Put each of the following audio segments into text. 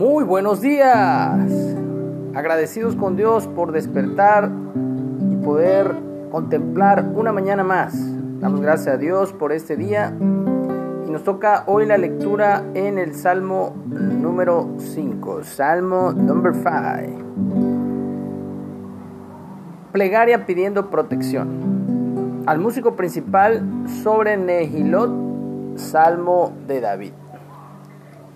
Muy buenos días. Agradecidos con Dios por despertar y poder contemplar una mañana más. Damos gracias a Dios por este día. Y nos toca hoy la lectura en el Salmo número 5. Salmo number 5. Plegaria pidiendo protección. Al músico principal sobre Nehilot, Salmo de David.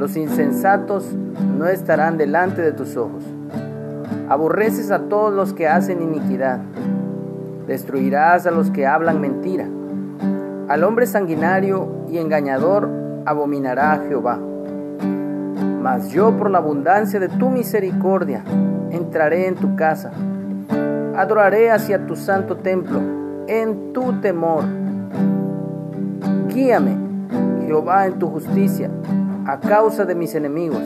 Los insensatos no estarán delante de tus ojos. Aborreces a todos los que hacen iniquidad. Destruirás a los que hablan mentira. Al hombre sanguinario y engañador abominará Jehová. Mas yo por la abundancia de tu misericordia entraré en tu casa. Adoraré hacia tu santo templo en tu temor. Guíame, Jehová, en tu justicia a causa de mis enemigos.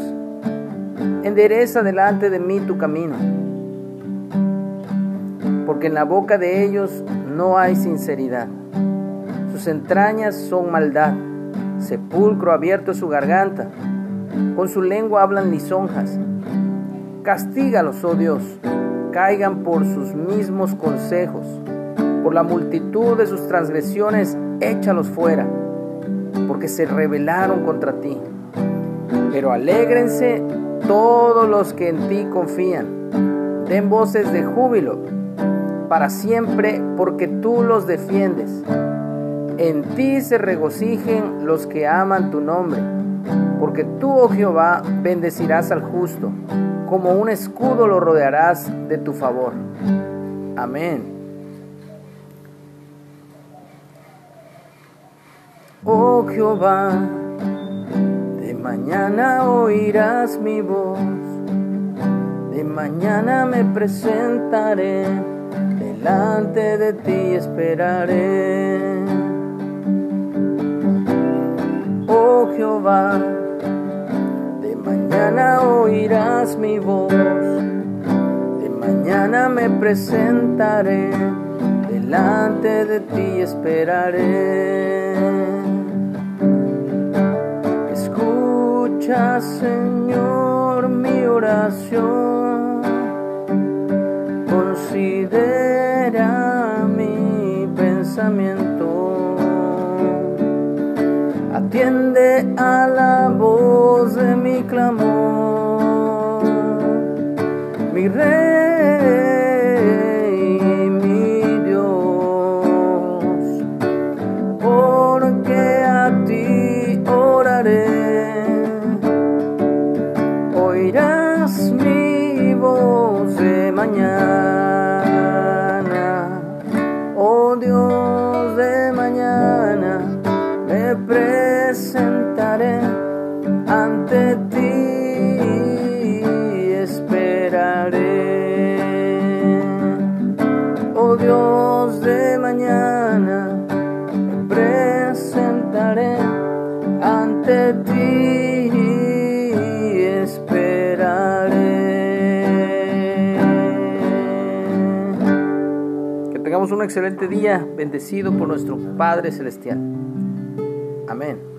Endereza delante de mí tu camino, porque en la boca de ellos no hay sinceridad. Sus entrañas son maldad, sepulcro abierto es su garganta, con su lengua hablan lisonjas. Castígalos, oh Dios, caigan por sus mismos consejos, por la multitud de sus transgresiones, échalos fuera, porque se rebelaron contra ti. Pero alégrense todos los que en ti confían. Den voces de júbilo para siempre porque tú los defiendes. En ti se regocijen los que aman tu nombre, porque tú, oh Jehová, bendecirás al justo, como un escudo lo rodearás de tu favor. Amén. Oh Jehová, mañana oirás mi voz, de mañana me presentaré, delante de ti esperaré. Oh Jehová, de mañana oirás mi voz, de mañana me presentaré, delante de ti esperaré. Escucha, Señor, mi oración. Considera mi pensamiento. Atiende a la voz de mi clamor. Mi rey, mañana. Oh Dios de mañana, me presentaré ante ti y esperaré. Oh Dios de mañana, me presentaré ante ti. Tengamos un excelente día, bendecido por nuestro Padre Celestial. Amén.